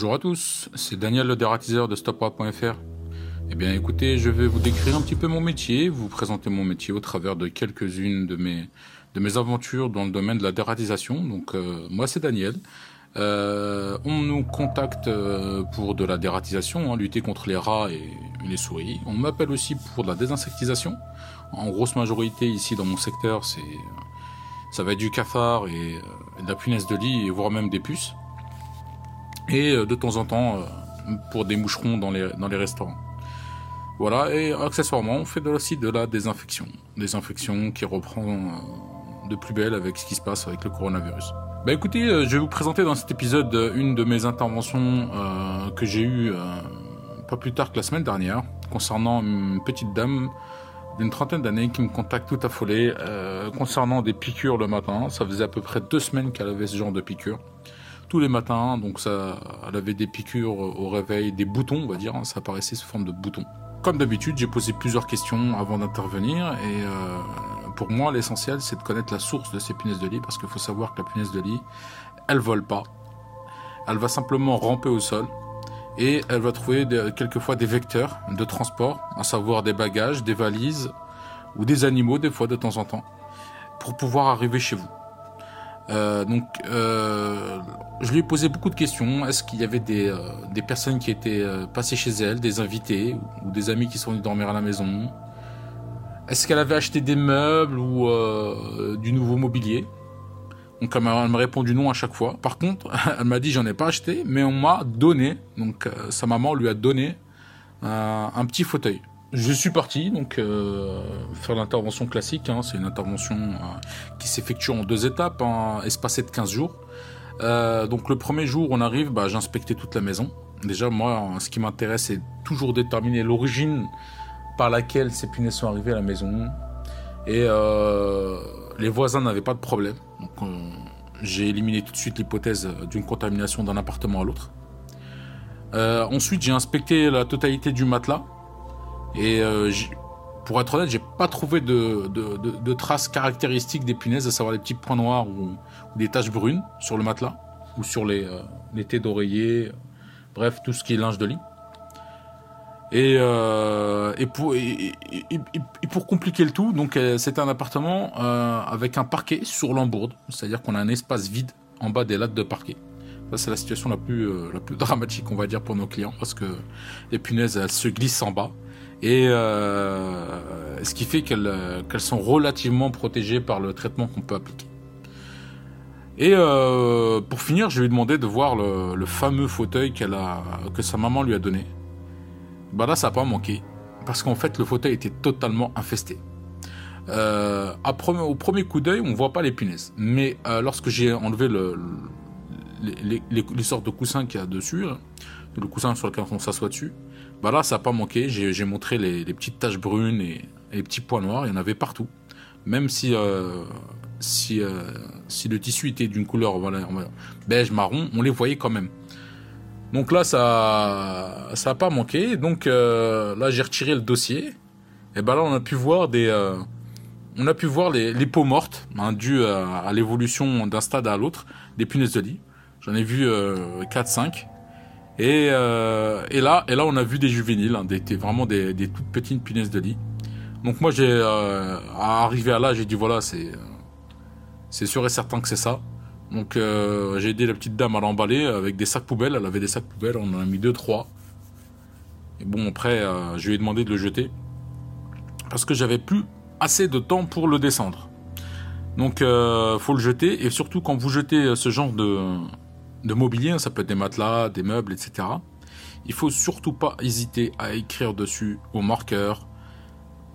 Bonjour à tous, c'est Daniel le dératiseur de stopwap.fr. Eh bien écoutez, je vais vous décrire un petit peu mon métier, vous présenter mon métier au travers de quelques-unes de mes, de mes aventures dans le domaine de la dératisation. Donc euh, moi c'est Daniel. Euh, on nous contacte euh, pour de la dératisation, hein, lutter contre les rats et les souris. On m'appelle aussi pour de la désinsectisation. En grosse majorité ici dans mon secteur, c'est ça va être du cafard et, et de la punaise de lit, voire même des puces et euh, de temps en temps euh, pour des moucherons dans les, restaurants. Voilà, et accessoirement, on fait aussi de la désinfection. Désinfection qui reprend euh, de plus belle avec ce qui se passe avec le coronavirus. Bah écoutez, je vais vous présenter dans cet épisode une de mes interventions que j'ai euh, pas plus tard que la semaine dernière, concernant une petite dame d'une trentaine d'années qui me contacte tout affolée concernant des piqûres le matin. Ça faisait à peu près deux semaines qu'elle avait ce genre de piqûres tous les matins. Donc ça, elle avait des piqûres au réveil, des boutons, on va dire. hein, ça apparaissait sous forme de boutons. Comme d'habitude, j'ai posé plusieurs questions avant d'intervenir et euh, pour moi, l'essentiel, c'est de connaître la source de ces punaises de lit parce qu'il faut savoir que la punaise de lit, elle vole pas. Elle va simplement ramper au sol et elle va trouver quelquefois des vecteurs de transport, à savoir des bagages, des valises ou des animaux des fois de temps en temps, pour pouvoir arriver chez vous. Euh, donc, euh, je lui ai posé beaucoup de questions. Est-ce qu'il y avait des, euh, personnes qui étaient euh, passées chez elle, des invités ou, des amis qui sont venus dormir à la maison? Est-ce qu'elle avait acheté des meubles ou euh, du nouveau mobilier? Donc, elle m'a répondu non à chaque fois. Par contre, elle m'a dit j'en ai pas acheté, mais on m'a donné. Donc, sa maman lui a donné un petit fauteuil. Je suis parti donc faire l'intervention classique. hein. C'est une intervention qui s'effectue en deux étapes, hein, espacée de 15 jours. Euh, donc le premier jour, on arrive, bah, j'ai inspecté toute la maison. Déjà, moi, ce qui m'intéresse, c'est toujours déterminer l'origine par laquelle ces punaises sont arrivées à la maison. Et euh, les voisins n'avaient pas de problème. Donc euh, j'ai éliminé tout de suite l'hypothèse d'une contamination d'un appartement à l'autre. Ensuite, j'ai inspecté la totalité du matelas. Et pour être honnête, j'ai pas trouvé de, traces caractéristiques des punaises, à savoir les petits points noirs ou, des taches brunes sur le matelas ou sur les, euh, d'oreiller, bref, tout ce qui est linge de lit. Et, euh, pour, compliquer le tout, donc euh, c'est un appartement euh, avec un parquet sur l'embourde, c'est-à-dire qu'on a un espace vide en bas des lattes de parquet. Ça, c'est la situation la plus, la plus dramatique, on va dire, pour nos clients, parce que les punaises, elles se glissent en bas. Et ce qui fait qu'elles euh, qu'elles sont relativement protégées par le traitement qu'on peut appliquer. Et euh, pour finir, je lui ai demandé de voir le, fameux fauteuil que sa maman lui a donné. Bah là, ça n'a pas manqué, parce qu'en fait, le fauteuil était totalement infesté. Euh, au premier coup d'œil, on voit pas les punaises, mais euh, lorsque j'ai enlevé le, le- les, sortes de coussins qu'il y a dessus, le coussin sur lequel on s'assoit dessus, bah là, ça n'a pas manqué. J'ai montré les, petites taches brunes et, les petits points noirs. Il y en avait partout. Même si, euh, euh, si le tissu était d'une couleur beige, marron, on les voyait quand même. Donc là, ça ça pas manqué. Donc euh, là, j'ai retiré le dossier. Et ben là, on a pu voir des... on a pu voir les, peaux mortes, hein, dues à, à l'évolution d'un stade à l'autre, des punaises de lit. J'en ai vu euh, 4-5. Et, euh, et là, on a vu des juvéniles, hein, vraiment des, toutes petites punaises de lit. Donc moi, j'ai euh, à là, j'ai dit voilà, c'est euh, c'est sûr et certain que c'est ça. Donc j'ai aidé la petite dame à l'emballer avec des sacs poubelles. Elle avait des sacs poubelles, on en a mis deux trois. Et bon après, je lui ai demandé de le jeter parce que j'avais plus assez de temps pour le descendre. Donc faut le jeter et surtout quand vous jetez ce genre de de mobilier, hein, ça peut être des matelas, des meubles, etc. Il faut surtout pas hésiter à écrire dessus au marqueur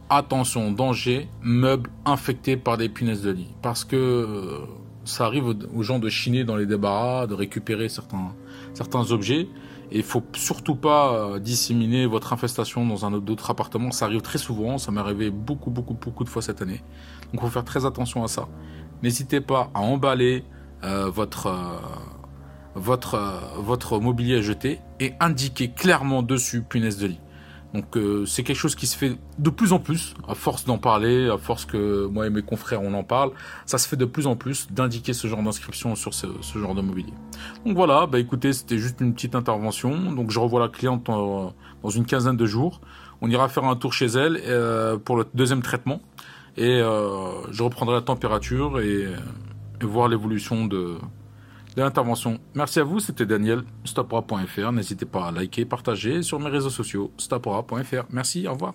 attention, danger, meubles infectés par des punaises de lit. Parce que euh, ça arrive aux, gens de chiner dans les débarras, de récupérer certains, certains objets. Et il faut surtout pas euh, disséminer votre infestation dans un autre d'autres appartements. Ça arrive très souvent, ça m'est arrivé beaucoup, beaucoup, beaucoup de fois cette année. Donc il faut faire très attention à ça. N'hésitez pas à emballer euh, votre, votre, euh, votre mobilier à jeter et indiquer clairement dessus punaise de lit. Donc euh, c'est quelque chose qui se fait de plus en plus, à force d'en parler, à force que moi et mes confrères on en parle, ça se fait de plus en plus d'indiquer ce genre d'inscription sur ce, genre de mobilier. Donc voilà, bah écoutez, c'était juste une petite intervention. Donc je revois la cliente dans une quinzaine de jours. On ira faire un tour chez elle euh, pour le deuxième traitement et euh, je reprendrai la température et, et voir l'évolution de, de l'intervention. Merci à vous, c'était Daniel, stopora.fr. N'hésitez pas à liker, partager sur mes réseaux sociaux, stopora.fr. Merci, au revoir.